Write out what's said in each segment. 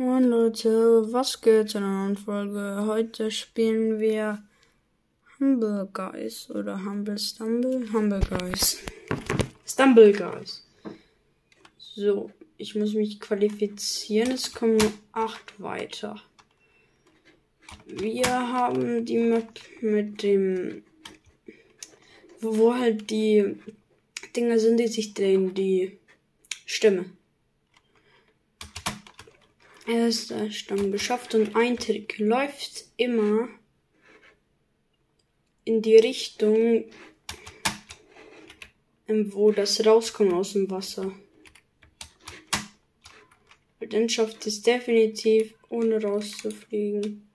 Moin Leute, was geht in einer neuen Folge? Heute spielen wir Humble Guys oder Humble Stumble? Humble Guys. Stumble Guys. So, ich muss mich qualifizieren. Es kommen acht weiter. Wir haben die Map mit dem, wo halt die Dinger sind, die sich drehen, die Stimme. Erster Stamm geschafft und ein Trick läuft immer in die Richtung, ähm, wo das rauskommt aus dem Wasser. Dann schafft es definitiv, ohne rauszufliegen.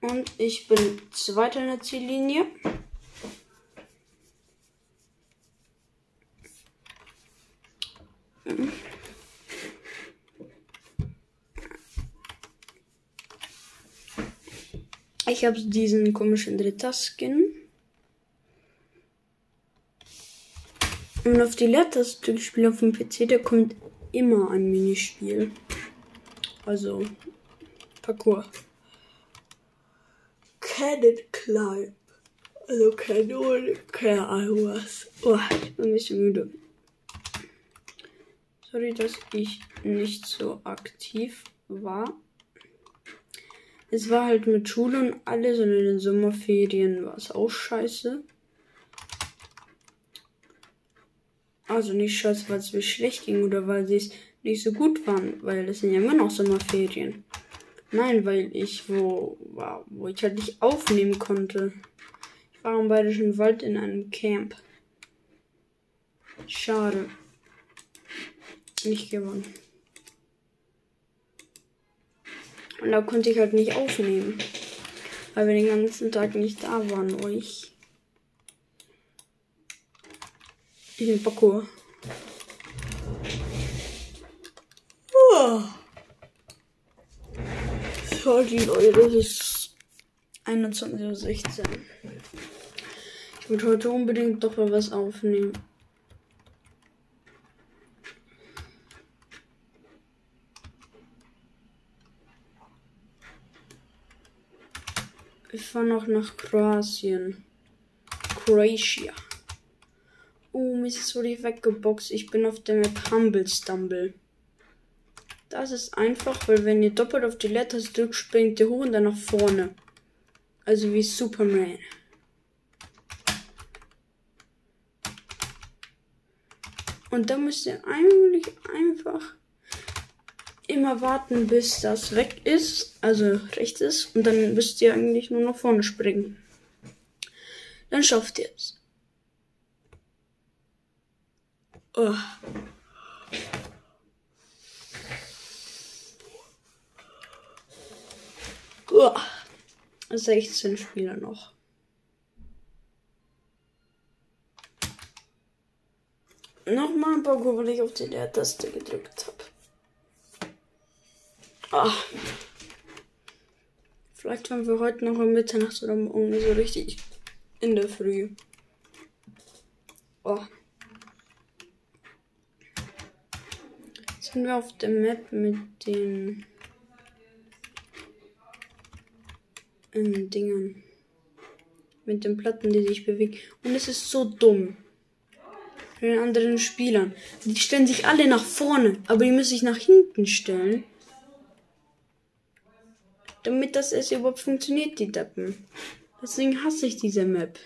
Und ich bin zweiter in der Ziellinie. Ich habe diesen komischen Dritter-Skin. Und auf die Leertaste gespielt auf dem PC, da kommt immer ein Minispiel. Also Parcours. Cannon Climb. Also Kanone, keine Ahnung was. Oh, ich bin ein bisschen müde. Sorry, dass ich nicht so aktiv war. Es war halt mit Schule und alles und in den Sommerferien war es auch scheiße. Also nicht scheiße, weil es mir schlecht ging oder weil sie es nicht so gut waren, weil es sind ja immer noch Sommerferien. Nein, weil ich wo war, wo ich halt nicht aufnehmen konnte. Ich war im Bayerischen Wald in einem Camp. Schade. Nicht gewonnen. Und da konnte ich halt nicht aufnehmen. Weil wir den ganzen Tag nicht da waren, wo ich. In den Parcours. Oh. Sorry, Leute, es ist 21.16 Uhr. Ich würde heute unbedingt doch mal was aufnehmen. Ich fahre noch nach Kroatien. Croatia. Oh, Mist, wurde ich weggeboxt. Ich bin auf der Map Humble Stumble. Das ist einfach, weil wenn ihr doppelt auf die Letters drückt, springt ihr hoch und dann nach vorne. Also wie Superman. Und da müsst ihr eigentlich einfach immer warten, bis das weg ist, also rechts ist, und dann müsst ihr eigentlich nur nach vorne springen. Dann schafft ihr es. Oh. Oh. 16 Spieler noch. Nochmal ein paar weil ich auf die Leertaste gedrückt habe. Ah. Vielleicht waren wir heute noch um Mitternacht oder morgen so richtig in der Früh. Oh. Jetzt sind wir auf der Map mit den ähm, Dingen. Mit den Platten, die sich bewegen. Und es ist so dumm. Für den anderen Spielern. Die stellen sich alle nach vorne, aber die müssen sich nach hinten stellen damit das es überhaupt funktioniert, die Deppen. Deswegen hasse ich diese Map.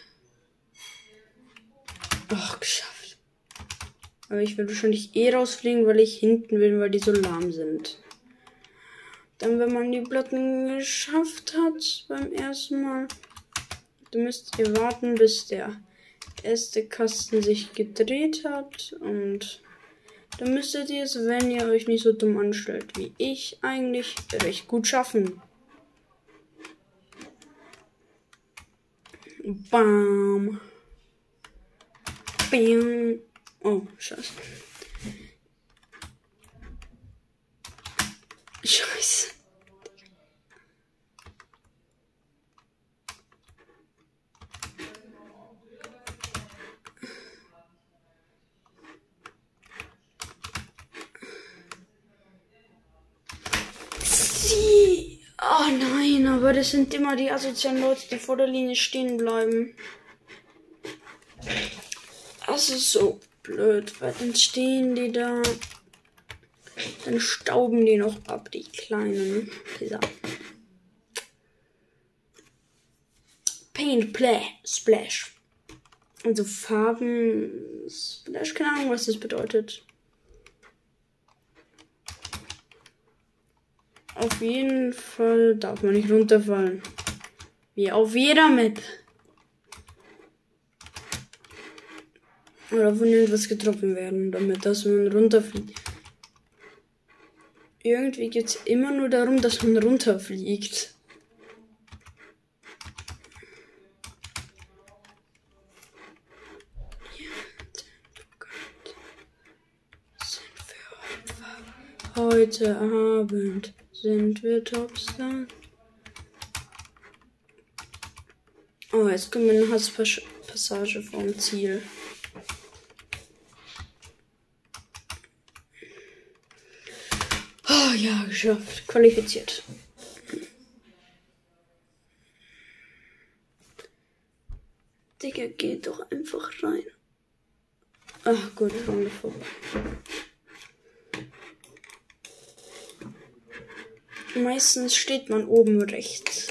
Ach, geschafft. Aber ich werde wahrscheinlich eh rausfliegen, weil ich hinten bin, weil die so lahm sind. Dann, wenn man die Platten geschafft hat beim ersten Mal, dann müsst ihr warten, bis der erste Kasten sich gedreht hat. Und dann müsstet ihr es, wenn ihr euch nicht so dumm anstellt wie ich, eigentlich recht gut schaffen. Bam. Bam. Oh, scheiße. Scheiße. Das sind immer die asozialen Leute, die vor der Linie stehen bleiben. Das ist so blöd, weil dann stehen die da. Dann stauben die noch ab, die kleinen. Dieser. Paint Play Splash. Also Farben Splash, keine Ahnung, was das bedeutet. Auf jeden Fall darf man nicht runterfallen. Wie auf jeder Map. Oder von irgendwas getroffen werden, damit dass man runterfliegt. Irgendwie geht es immer nur darum, dass man runterfliegt. Heute Abend sind wir Topstar. Oh, jetzt kommen wir eine Hasspassage vom Ziel. Oh ja, geschafft. Qualifiziert. Digga, geht doch einfach rein. Ach gut, Runde vorbei. Meistens steht man oben rechts.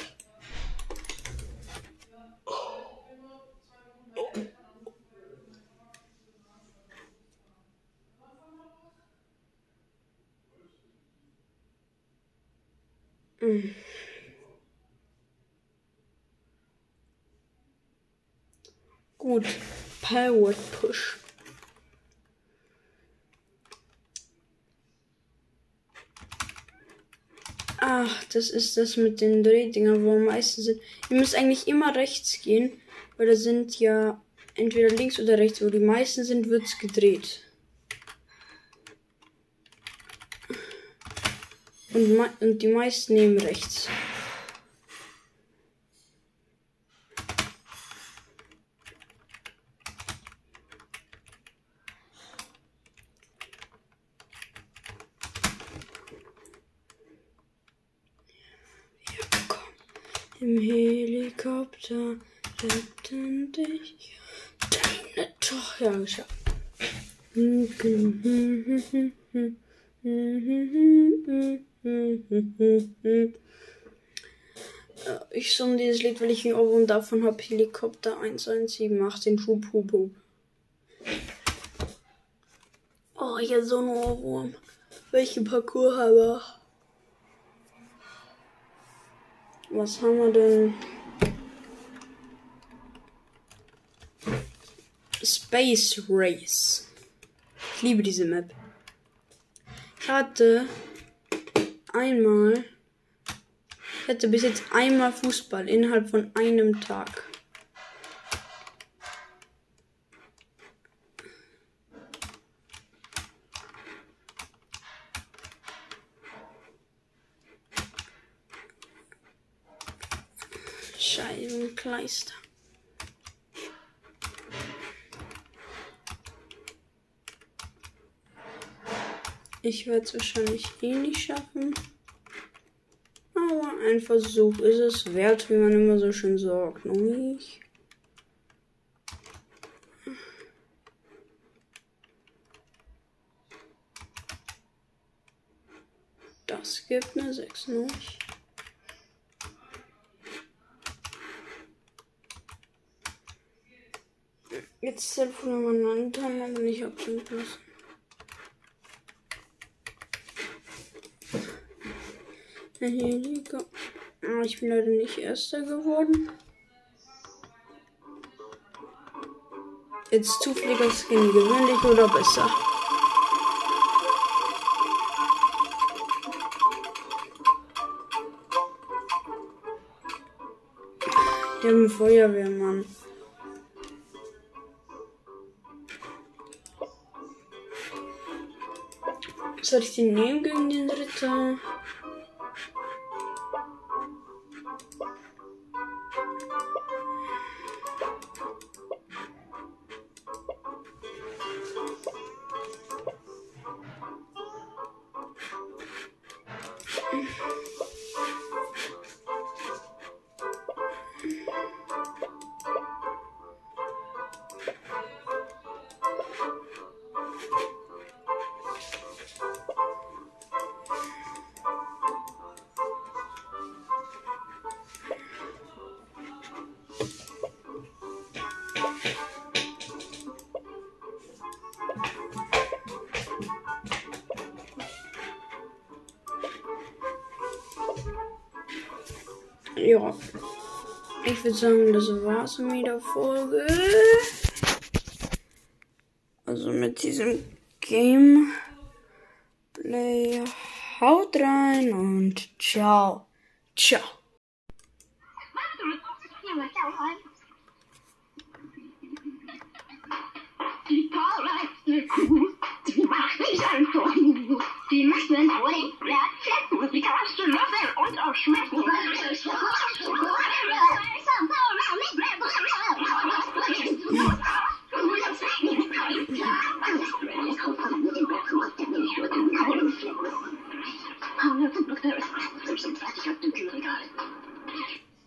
Gut, Power Push. Ach, das ist das mit den Drehdingern, wo am meisten sind. Ihr müsst eigentlich immer rechts gehen, weil da sind ja entweder links oder rechts, wo die meisten sind, wird's gedreht. Und, und die meisten nehmen rechts. Im Helikopter retten dich deine Tochter geschafft. Ich summe dieses Lied, weil ich ein Ohrwurm davon habe. Helikopter 1178, den Schub, Hub, Hub. Oh, hier so ein Ohrwurm. Welchen Parcours habe ich? Was haben wir denn? Space Race. Ich liebe diese Map. Ich hatte einmal, ich hatte bis jetzt einmal Fußball innerhalb von einem Tag. Scheibenkleister. Ich werde es wahrscheinlich eh nicht schaffen. Aber ein Versuch ist es wert, wie man immer so schön sagt. Nicht? Das gibt eine 6 noch. Jetzt Telefon meinen Namen aber nicht ablenken lassen. Ah, ich bin leider nicht Erster geworden. Jetzt zufälliger Skin gewöhnlich oder besser? Wir haben einen Feuerwehrmann. Soll ich den Ja. Ich würde sagen, das war's mit der Folge. Also mit diesem Gameplay. Haut rein und ciao. Ciao. die Paula ist cool. Die macht nicht einfach